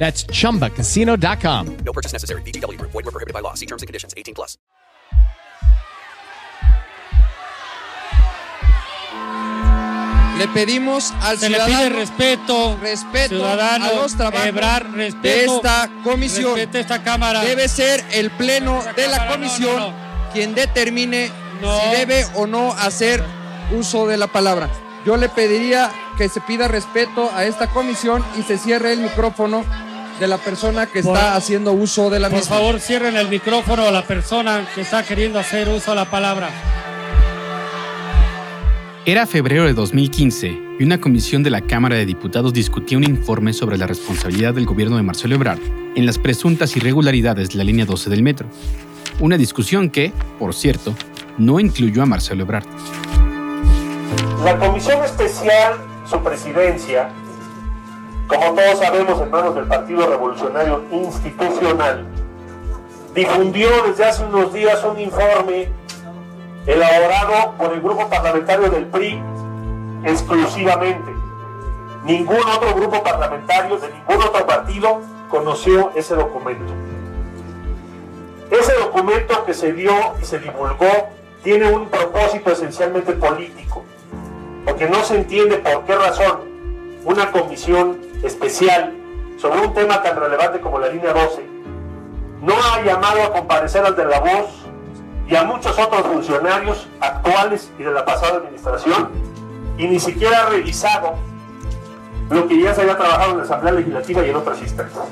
That's chumbacasino.com. No purchase necessary. VGW Group. Void were prohibited by law. See terms and conditions. 18 plus. Le pedimos al Se le ciudadano pide respeto, respeto ciudadano, a los trabajos Ebrar, de respeto, esta comisión. esta cámara. Debe ser el pleno Esta de la cámara, no, comisión no, quien determine No. si debe o no hacer uso de la palabra. Yo le pediría que se pida respeto a esta comisión y se cierre el micrófono de la persona que Por- está haciendo uso de la Por misma. favor, cierren el micrófono a la persona que está queriendo hacer uso de la palabra. Era febrero de 2015 y una comisión de la Cámara de Diputados discutía un informe sobre la responsabilidad del gobierno de Marcelo Ebrard en las presuntas irregularidades de la línea 12 del metro. Una discusión que, por cierto, no incluyó a Marcelo Ebrard. La Comisión Especial, su presidencia, como todos sabemos en manos del Partido Revolucionario Institucional, difundió desde hace unos días un informe elaborado por el grupo parlamentario del PRI exclusivamente. Ningún otro grupo parlamentario de ningún otro partido conoció ese documento. Ese documento que se dio y se divulgó tiene un propósito esencialmente político, porque no se entiende por qué razón una comisión especial sobre un tema tan relevante como la línea 12 no ha llamado a comparecer al de la voz y a muchos otros funcionarios actuales y de la pasada administración y ni siquiera ha revisado lo que ya se había trabajado en la Asamblea Legislativa y en otras instancias.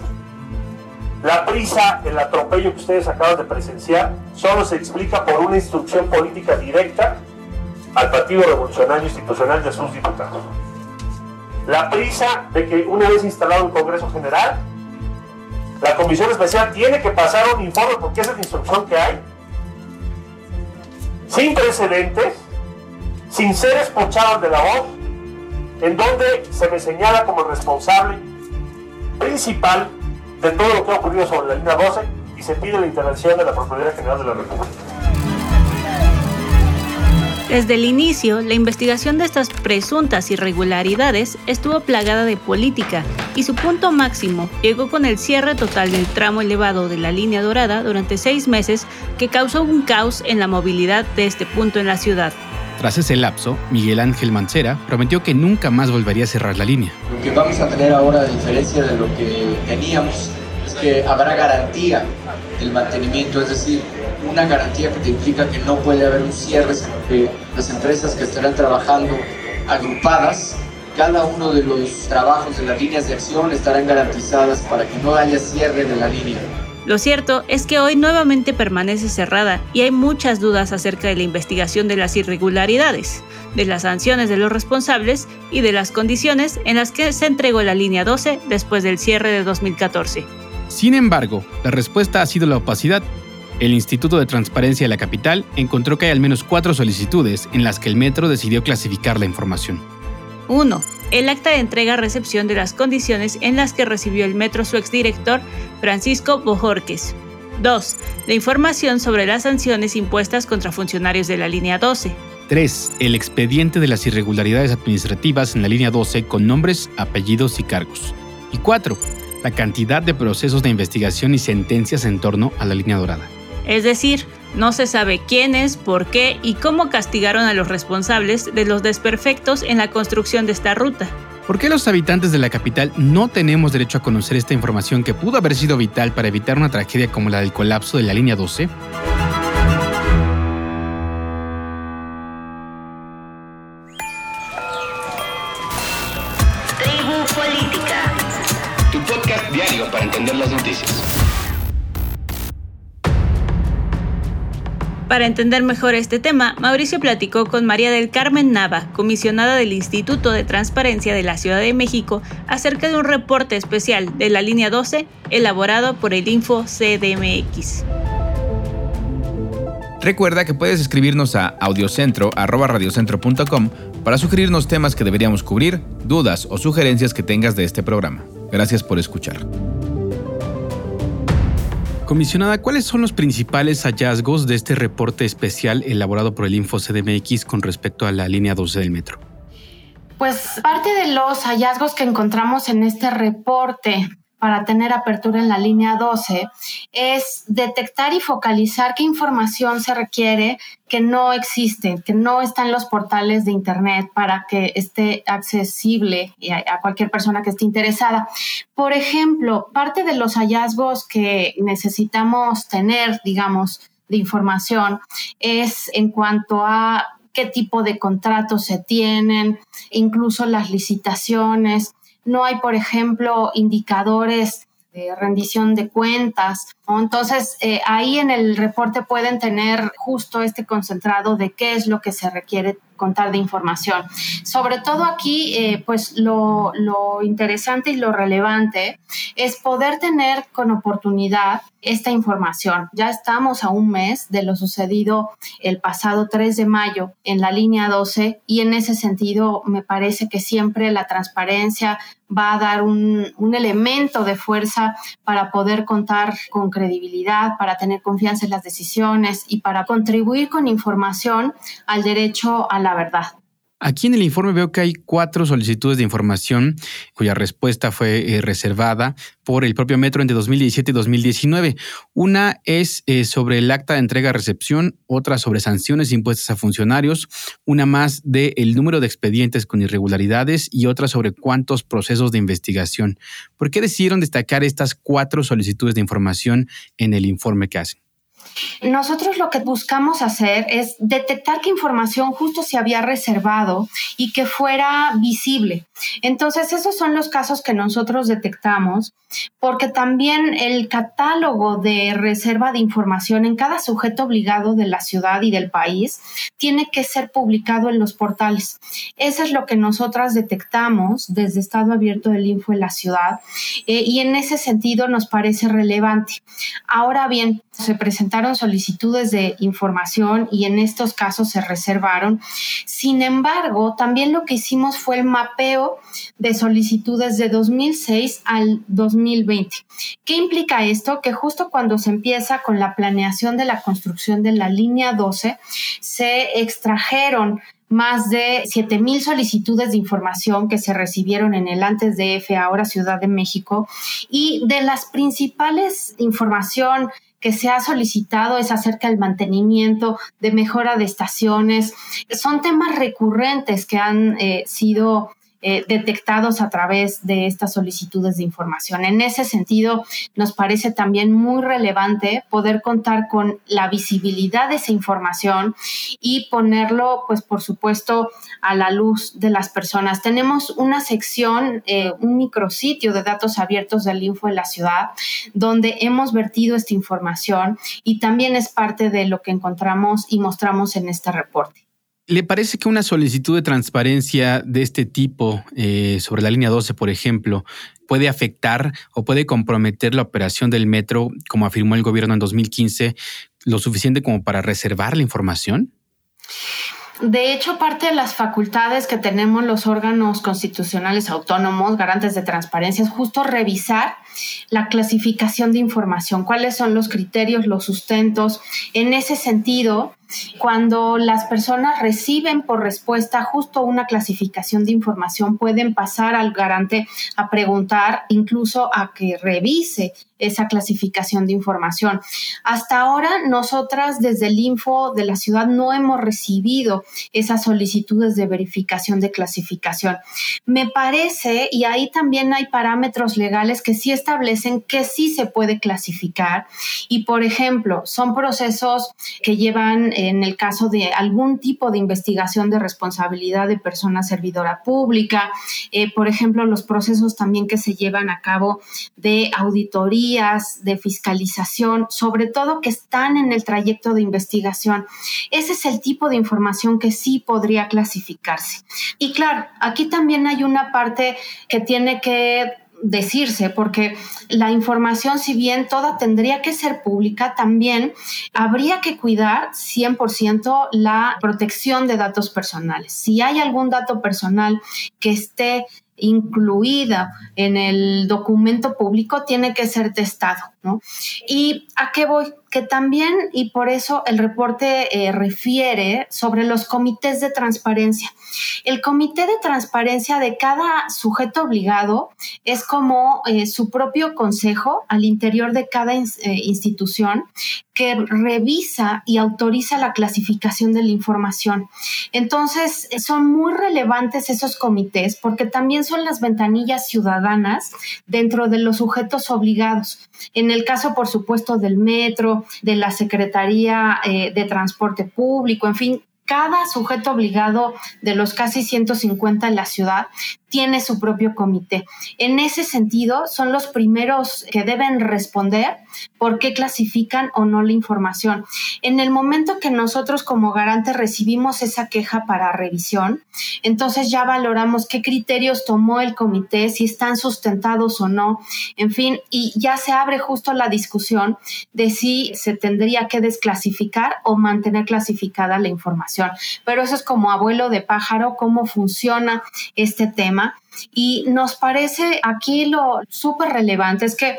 La prisa, el atropello que ustedes acaban de presenciar, solo se explica por una instrucción política directa al Partido Revolucionario Institucional de sus diputados. La prisa de que una vez instalado el Congreso General, la Comisión Especial tiene que pasar un informe, porque esa es la instrucción que hay, sin precedentes, sin ser escuchados de la voz, en donde se me señala como responsable principal de todo lo que ha ocurrido sobre la línea 12 y se pide la intervención de la Procuraduría General de la República. Desde el inicio, la investigación de estas presuntas irregularidades estuvo plagada de política y su punto máximo llegó con el cierre total del tramo elevado de la línea dorada durante seis meses que causó un caos en la movilidad de este punto en la ciudad. Tras ese lapso, Miguel Ángel Mancera prometió que nunca más volvería a cerrar la línea. Lo que vamos a tener ahora, a diferencia de lo que teníamos, es que habrá garantía del mantenimiento, es decir, una garantía que te implica que no puede haber un cierre, sino que las empresas que estarán trabajando agrupadas, cada uno de los trabajos de las líneas de acción estarán garantizadas para que no haya cierre de la línea. Lo cierto es que hoy nuevamente permanece cerrada y hay muchas dudas acerca de la investigación de las irregularidades, de las sanciones de los responsables y de las condiciones en las que se entregó la línea 12 después del cierre de 2014. Sin embargo, la respuesta ha sido la opacidad. El Instituto de Transparencia de la Capital encontró que hay al menos cuatro solicitudes en las que el metro decidió clasificar la información. 1. El acta de entrega-recepción de las condiciones en las que recibió el metro su exdirector Francisco Bojorques. 2. La información sobre las sanciones impuestas contra funcionarios de la línea 12. 3. El expediente de las irregularidades administrativas en la línea 12 con nombres, apellidos y cargos. Y 4. La cantidad de procesos de investigación y sentencias en torno a la línea dorada. Es decir, no se sabe quiénes, por qué y cómo castigaron a los responsables de los desperfectos en la construcción de esta ruta. ¿Por qué los habitantes de la capital no tenemos derecho a conocer esta información que pudo haber sido vital para evitar una tragedia como la del colapso de la línea 12? Para entender mejor este tema, Mauricio platicó con María del Carmen Nava, comisionada del Instituto de Transparencia de la Ciudad de México, acerca de un reporte especial de la línea 12 elaborado por el Info CDMX. Recuerda que puedes escribirnos a audiocentro.radiocentro.com para sugerirnos temas que deberíamos cubrir, dudas o sugerencias que tengas de este programa. Gracias por escuchar. Comisionada, ¿cuáles son los principales hallazgos de este reporte especial elaborado por el Info CDMX con respecto a la línea 12 del metro? Pues parte de los hallazgos que encontramos en este reporte para tener apertura en la línea 12 es detectar y focalizar qué información se requiere que no existe, que no está en los portales de Internet para que esté accesible a, cualquier persona que esté interesada. Por ejemplo, parte de los hallazgos que necesitamos tener, digamos, de información es en cuanto a qué tipo de contratos se tienen, incluso las licitaciones, no hay, por ejemplo, indicadores de rendición de cuentas. Entonces, eh, ahí en el reporte pueden tener justo este concentrado de qué es lo que se requiere contar de información. Sobre todo aquí, eh, pues lo, interesante y lo relevante es poder tener con oportunidad esta información. Ya estamos a un mes de lo sucedido el pasado 3 de mayo en la línea 12 y en ese sentido me parece que siempre la transparencia va a dar un, un elemento de fuerza para poder contar con credibilidad, para tener confianza en las decisiones y para contribuir con información al derecho a la verdad. Aquí en el informe veo que hay cuatro solicitudes de información cuya respuesta fue eh, reservada por el propio Metro entre 2017 y 2019. Una es eh, sobre el acta de entrega-recepción, otra sobre sanciones impuestas a funcionarios, una más del el número de expedientes con irregularidades y otra sobre cuántos procesos de investigación. ¿Por qué decidieron destacar estas cuatro solicitudes de información en el informe que hacen? Nosotros lo que buscamos hacer es detectar qué información justo se había reservado y que fuera visible. Entonces, esos son los casos que nosotros detectamos, porque también el catálogo de reserva de información en cada sujeto obligado de la ciudad y del país tiene que ser publicado en los portales. Eso es lo que nosotras detectamos desde Estado Abierto del Info en la ciudad eh, y en ese sentido nos parece relevante. Ahora bien, se presentaron solicitudes de información y en estos casos se reservaron. Sin embargo, también lo que hicimos fue el mapeo de solicitudes de 2006 al 2020. ¿Qué implica esto? Que justo cuando se empieza con la planeación de la construcción de la línea 12, se extrajeron más de 7.000 solicitudes de información que se recibieron en el antes de F, ahora Ciudad de México, y de las principales información que se ha solicitado es acerca del mantenimiento, de mejora de estaciones. Son temas recurrentes que han eh, sido eh, detectados a través de estas solicitudes de información. En ese sentido, nos parece también muy relevante poder contar con la visibilidad de esa información y ponerlo, pues por supuesto, a la luz de las personas. Tenemos una sección, eh, un micrositio de datos abiertos del Info en la ciudad, donde hemos vertido esta información y también es parte de lo que encontramos y mostramos en este reporte. ¿Le parece que una solicitud de transparencia de este tipo eh, sobre la línea 12, por ejemplo, puede afectar o puede comprometer la operación del metro, como afirmó el gobierno en 2015, lo suficiente como para reservar la información? De hecho, parte de las facultades que tenemos los órganos constitucionales autónomos, garantes de transparencia, es justo revisar la clasificación de información, cuáles son los criterios, los sustentos. En ese sentido, Cuando las personas reciben por respuesta justo una clasificación de información, pueden pasar al garante a preguntar, incluso a que revise esa clasificación de información. Hasta ahora, nosotras desde el Info de la ciudad no hemos recibido esas solicitudes de verificación de clasificación. Me parece, y ahí también hay parámetros legales que sí establecen que sí se puede clasificar. Y, por ejemplo, son procesos que llevan, en el caso de algún tipo de investigación de responsabilidad de persona servidora pública, eh, por ejemplo, los procesos también que se llevan a cabo de auditoría de fiscalización, sobre todo que están en el trayecto de investigación. Ese es el tipo de información que sí podría clasificarse. Y claro, aquí también hay una parte que tiene que decirse, porque la información, si bien toda tendría que ser pública, también habría que cuidar 100% la protección de datos personales. Si hay algún dato personal que esté incluida en el documento público tiene que ser testado, ¿no? ¿Y a qué voy? Que también, y por eso el reporte eh, refiere sobre los comités de transparencia. El comité de transparencia de cada sujeto obligado es como eh, su propio consejo al interior de cada eh, institución que revisa y autoriza la clasificación de la información. Entonces, son muy relevantes esos comités porque también son las ventanillas ciudadanas dentro de los sujetos obligados. En el caso, por supuesto, del metro, de la Secretaría eh, de Transporte Público, en fin, cada sujeto obligado de los casi 150 en la ciudad tiene su propio comité. En ese sentido, son los primeros que deben responder por qué clasifican o no la información. En el momento que nosotros como garante recibimos esa queja para revisión, entonces ya valoramos qué criterios tomó el comité, si están sustentados o no, en fin, y ya se abre justo la discusión de si se tendría que desclasificar o mantener clasificada la información. Pero eso es como abuelo de pájaro, cómo funciona este tema y nos parece aquí lo súper relevante es que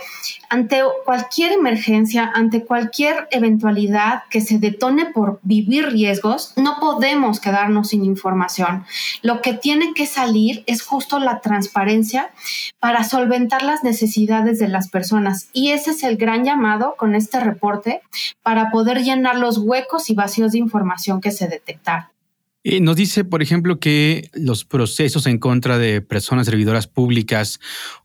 ante cualquier emergencia, ante cualquier eventualidad que se detone por vivir riesgos, no podemos quedarnos sin información. Lo que tiene que salir es justo la transparencia para solventar las necesidades de las personas. Y ese es el gran llamado con este reporte para poder llenar los huecos y vacíos de información que se detectaron. Eh, nos dice, por ejemplo, que los procesos en contra de personas servidoras públicas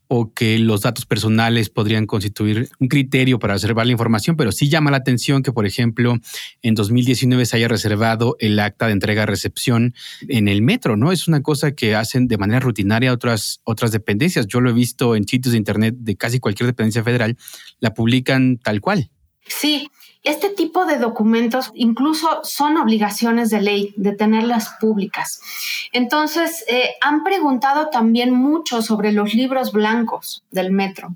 o que los datos personales podrían constituir un criterio para reservar la información, pero sí llama la atención que, por ejemplo, en 2019 se haya reservado el acta de entrega-recepción en el metro, ¿no? Es una cosa que hacen de manera rutinaria otras, otras dependencias. Yo lo he visto en sitios de Internet de casi cualquier dependencia federal, la publican tal cual. Sí, este tipo de documentos incluso son obligaciones de ley de tenerlas públicas. Entonces, eh, han preguntado también mucho sobre los libros blancos del metro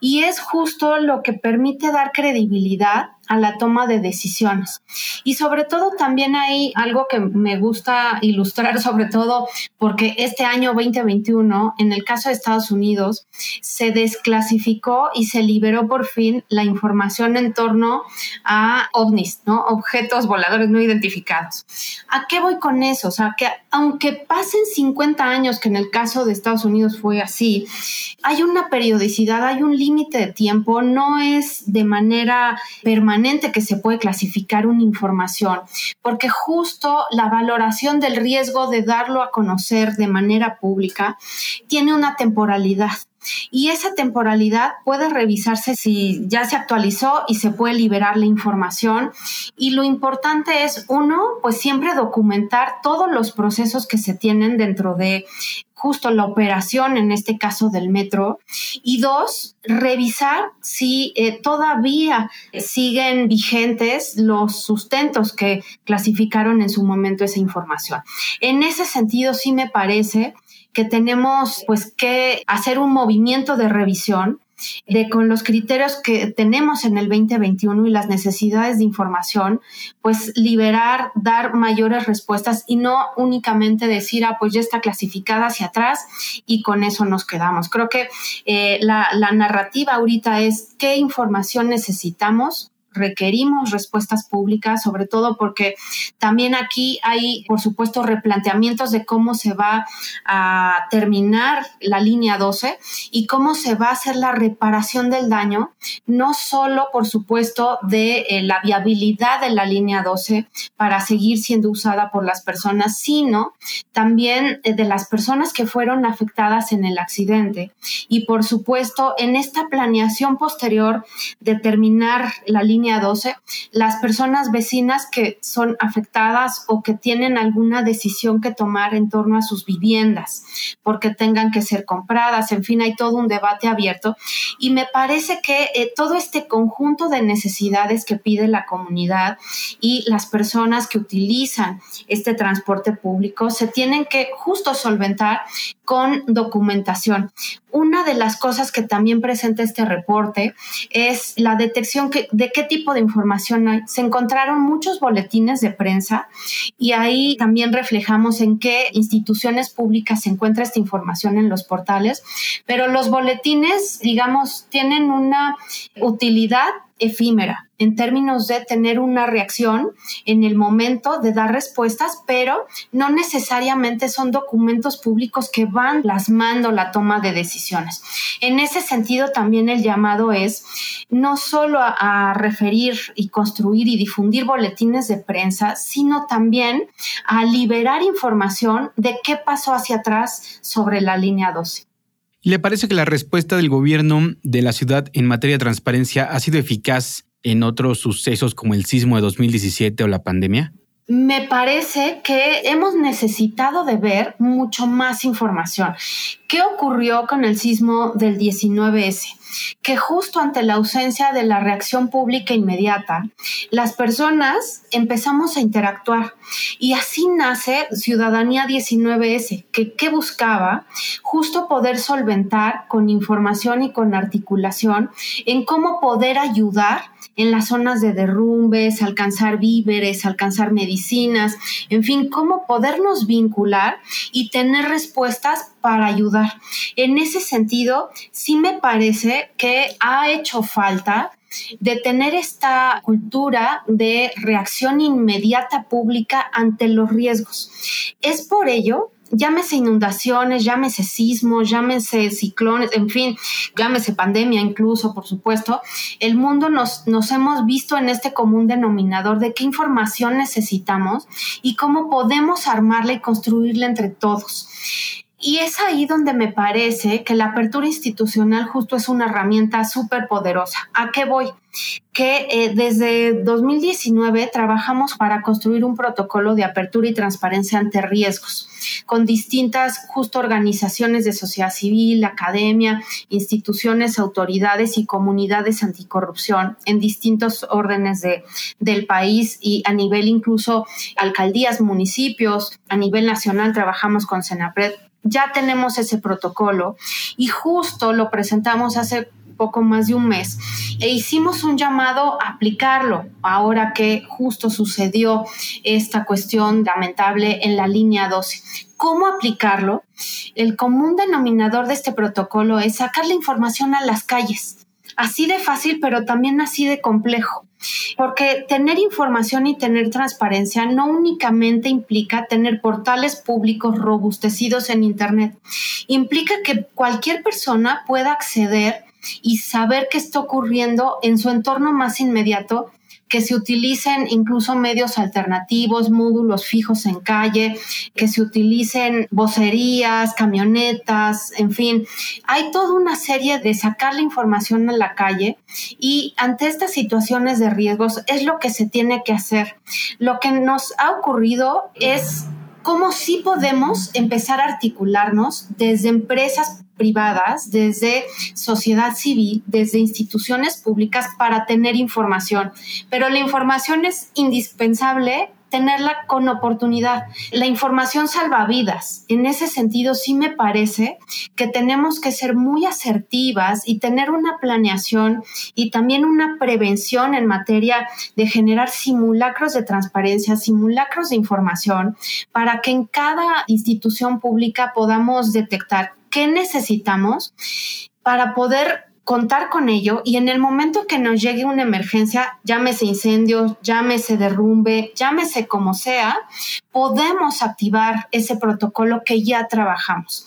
y es justo lo que permite dar credibilidad a la toma de decisiones. Y sobre todo también hay algo que me gusta ilustrar, sobre todo porque este año 2021, en el caso de Estados Unidos, se desclasificó y se liberó por fin la información en torno a ovnis, ¿no? Objetos voladores no identificados. ¿A qué voy con eso? O sea, que aunque pasen 50 años, que en el caso de Estados Unidos fue así, hay una periodicidad, hay un límite de tiempo, no es de manera permanente que se puede clasificar una información, porque justo la valoración del riesgo de darlo a conocer de manera pública tiene una temporalidad. Y esa temporalidad puede revisarse si ya se actualizó y se puede liberar la información. Y lo importante es, uno, pues siempre documentar todos los procesos que se tienen dentro de justo la operación, en este caso del metro, y dos, revisar si eh, todavía siguen vigentes los sustentos que clasificaron en su momento esa información. En ese sentido, sí me parece que tenemos pues que hacer un movimiento de revisión de con los criterios que tenemos en el 2021 y las necesidades de información, pues liberar, dar mayores respuestas y no únicamente decir, ah, pues ya está clasificada hacia atrás y con eso nos quedamos. Creo que eh, la, la narrativa ahorita es qué información necesitamos requerimos respuestas públicas, sobre todo porque también aquí hay, por supuesto, replanteamientos de cómo se va a terminar la línea 12 y cómo se va a hacer la reparación del daño, no solo, por supuesto, de eh, la viabilidad de la línea 12 para seguir siendo usada por las personas, sino también eh, de las personas que fueron afectadas en el accidente. Y, por supuesto, en esta planeación posterior de terminar la línea 12, las personas vecinas que son afectadas o que tienen alguna decisión que tomar en torno a sus viviendas, porque tengan que ser compradas, en fin, hay todo un debate abierto. Y me parece que eh, todo este conjunto de necesidades que pide la comunidad y las personas que utilizan este transporte público se tienen que justo solventar con documentación. Una de las cosas que también presenta este reporte es la detección de qué tipo de información hay. Se encontraron muchos boletines de prensa y ahí también reflejamos en qué instituciones públicas se encuentra esta información en los portales, pero los boletines, digamos, tienen una utilidad efímera en términos de tener una reacción en el momento de dar respuestas, pero no necesariamente son documentos públicos que van plasmando la toma de decisiones. En ese sentido, también el llamado es no solo a, referir y construir y difundir boletines de prensa, sino también a liberar información de qué pasó hacia atrás sobre la línea 12. ¿Le parece que la respuesta del gobierno de la ciudad en materia de transparencia ha sido eficaz en otros sucesos como el sismo de 2017 o la pandemia? me parece que hemos necesitado de ver mucho más información. ¿Qué ocurrió con el sismo del 19S? Que justo ante la ausencia de la reacción pública inmediata, las personas empezamos a interactuar y así nace Ciudadanía 19S, que, que buscaba justo poder solventar con información y con articulación en cómo poder ayudar en las zonas de derrumbes, alcanzar víveres, alcanzar medicinas, en fin, cómo podernos vincular y tener respuestas para ayudar. En ese sentido, sí me parece que ha hecho falta de tener esta cultura de reacción inmediata pública ante los riesgos. Es por ello llámese inundaciones, llámese sismos, llámese ciclones, en fin, llámese pandemia incluso, por supuesto, el mundo nos, nos hemos visto en este común denominador de qué información necesitamos y cómo podemos armarla y construirla entre todos. Y es ahí donde me parece que la apertura institucional justo es una herramienta súper poderosa. ¿A qué voy? Que eh, desde 2019 trabajamos para construir un protocolo de apertura y transparencia ante riesgos con distintas justo organizaciones de sociedad civil, academia, instituciones, autoridades y comunidades anticorrupción en distintos órdenes de, del país y a nivel incluso alcaldías, municipios, a nivel nacional trabajamos con Senapred ya tenemos ese protocolo y justo lo presentamos hace poco más de un mes e hicimos un llamado a aplicarlo ahora que justo sucedió esta cuestión lamentable en la línea 12. ¿Cómo aplicarlo? El común denominador de este protocolo es sacar la información a las calles. Así de fácil, pero también así de complejo. Porque tener información y tener transparencia no únicamente implica tener portales públicos robustecidos en Internet, implica que cualquier persona pueda acceder y saber qué está ocurriendo en su entorno más inmediato que se utilicen incluso medios alternativos, módulos fijos en calle, que se utilicen vocerías, camionetas, en fin, hay toda una serie de sacar la información a la calle y ante estas situaciones de riesgos es lo que se tiene que hacer. Lo que nos ha ocurrido es cómo sí podemos empezar a articularnos desde empresas privadas, desde sociedad civil, desde instituciones públicas para tener información. Pero la información es indispensable tenerla con oportunidad. La información salva vidas. En ese sentido, sí me parece que tenemos que ser muy asertivas y tener una planeación y también una prevención en materia de generar simulacros de transparencia, simulacros de información, para que en cada institución pública podamos detectar qué necesitamos para poder contar con ello y en el momento que nos llegue una emergencia, llámese incendio, llámese derrumbe, llámese como sea, podemos activar ese protocolo que ya trabajamos.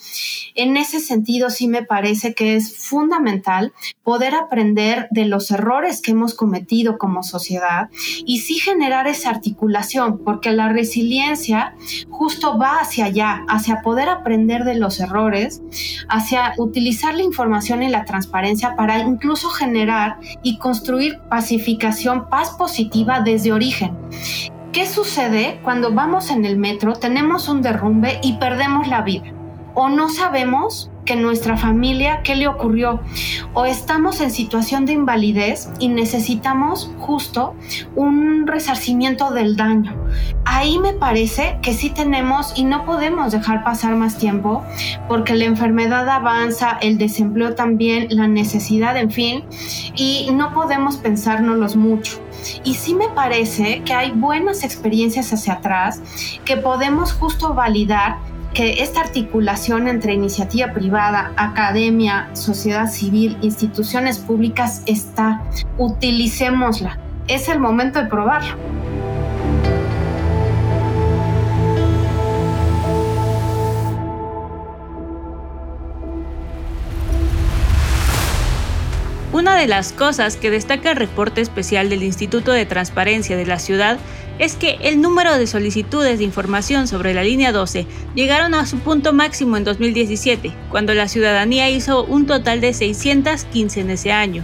En ese sentido, sí me parece que es fundamental poder aprender de los errores que hemos cometido como sociedad y sí generar esa articulación, porque la resiliencia justo va hacia allá, hacia poder aprender de los errores, hacia utilizar la información y la transparencia para incluso generar y construir pacificación, paz positiva desde origen. ¿Qué sucede cuando vamos en el metro, tenemos un derrumbe y perdemos la vida? O no sabemos que nuestra familia, qué le ocurrió, o estamos en situación de invalidez y necesitamos justo un resarcimiento del daño. Ahí me parece que sí tenemos y no podemos dejar pasar más tiempo porque la enfermedad avanza, el desempleo también, la necesidad, en fin, y no podemos pensárnoslos mucho. Y sí me parece que hay buenas experiencias hacia atrás que podemos justo validar que esta articulación entre iniciativa privada, academia, sociedad civil, instituciones públicas está. Utilicémosla. Es el momento de probarlo. Una de las cosas que destaca el reporte especial del Instituto de Transparencia de la Ciudad es que el número de solicitudes de información sobre la línea 12 llegaron a su punto máximo en 2017, cuando la ciudadanía hizo un total de 615 en ese año,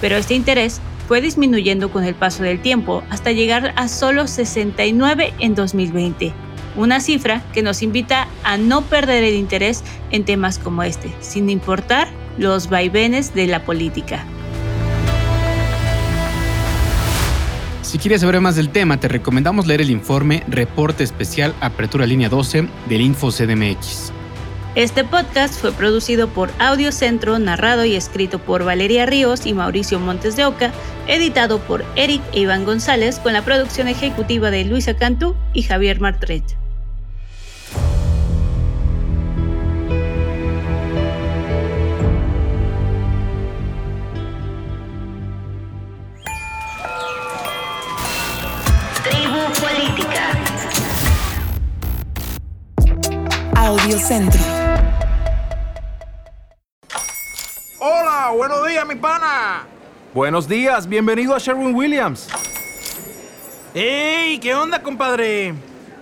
pero este interés fue disminuyendo con el paso del tiempo hasta llegar a solo 69 en 2020, una cifra que nos invita a no perder el interés en temas como este, sin importar los vaivenes de la política. Si quieres saber más del tema, te recomendamos leer el informe Reporte Especial Apertura Línea 12 del Info CDMX. Este podcast fue producido por Audio Centro, narrado y escrito por Valeria Ríos y Mauricio Montes de Oca, editado por Eric e Iván González con la producción ejecutiva de Luisa Cantú y Javier Martret. Audiocentro. Hola, buenos días, mi pana. Buenos días, bienvenido a Sherwin Williams. ¡Ey! ¿Qué onda, compadre?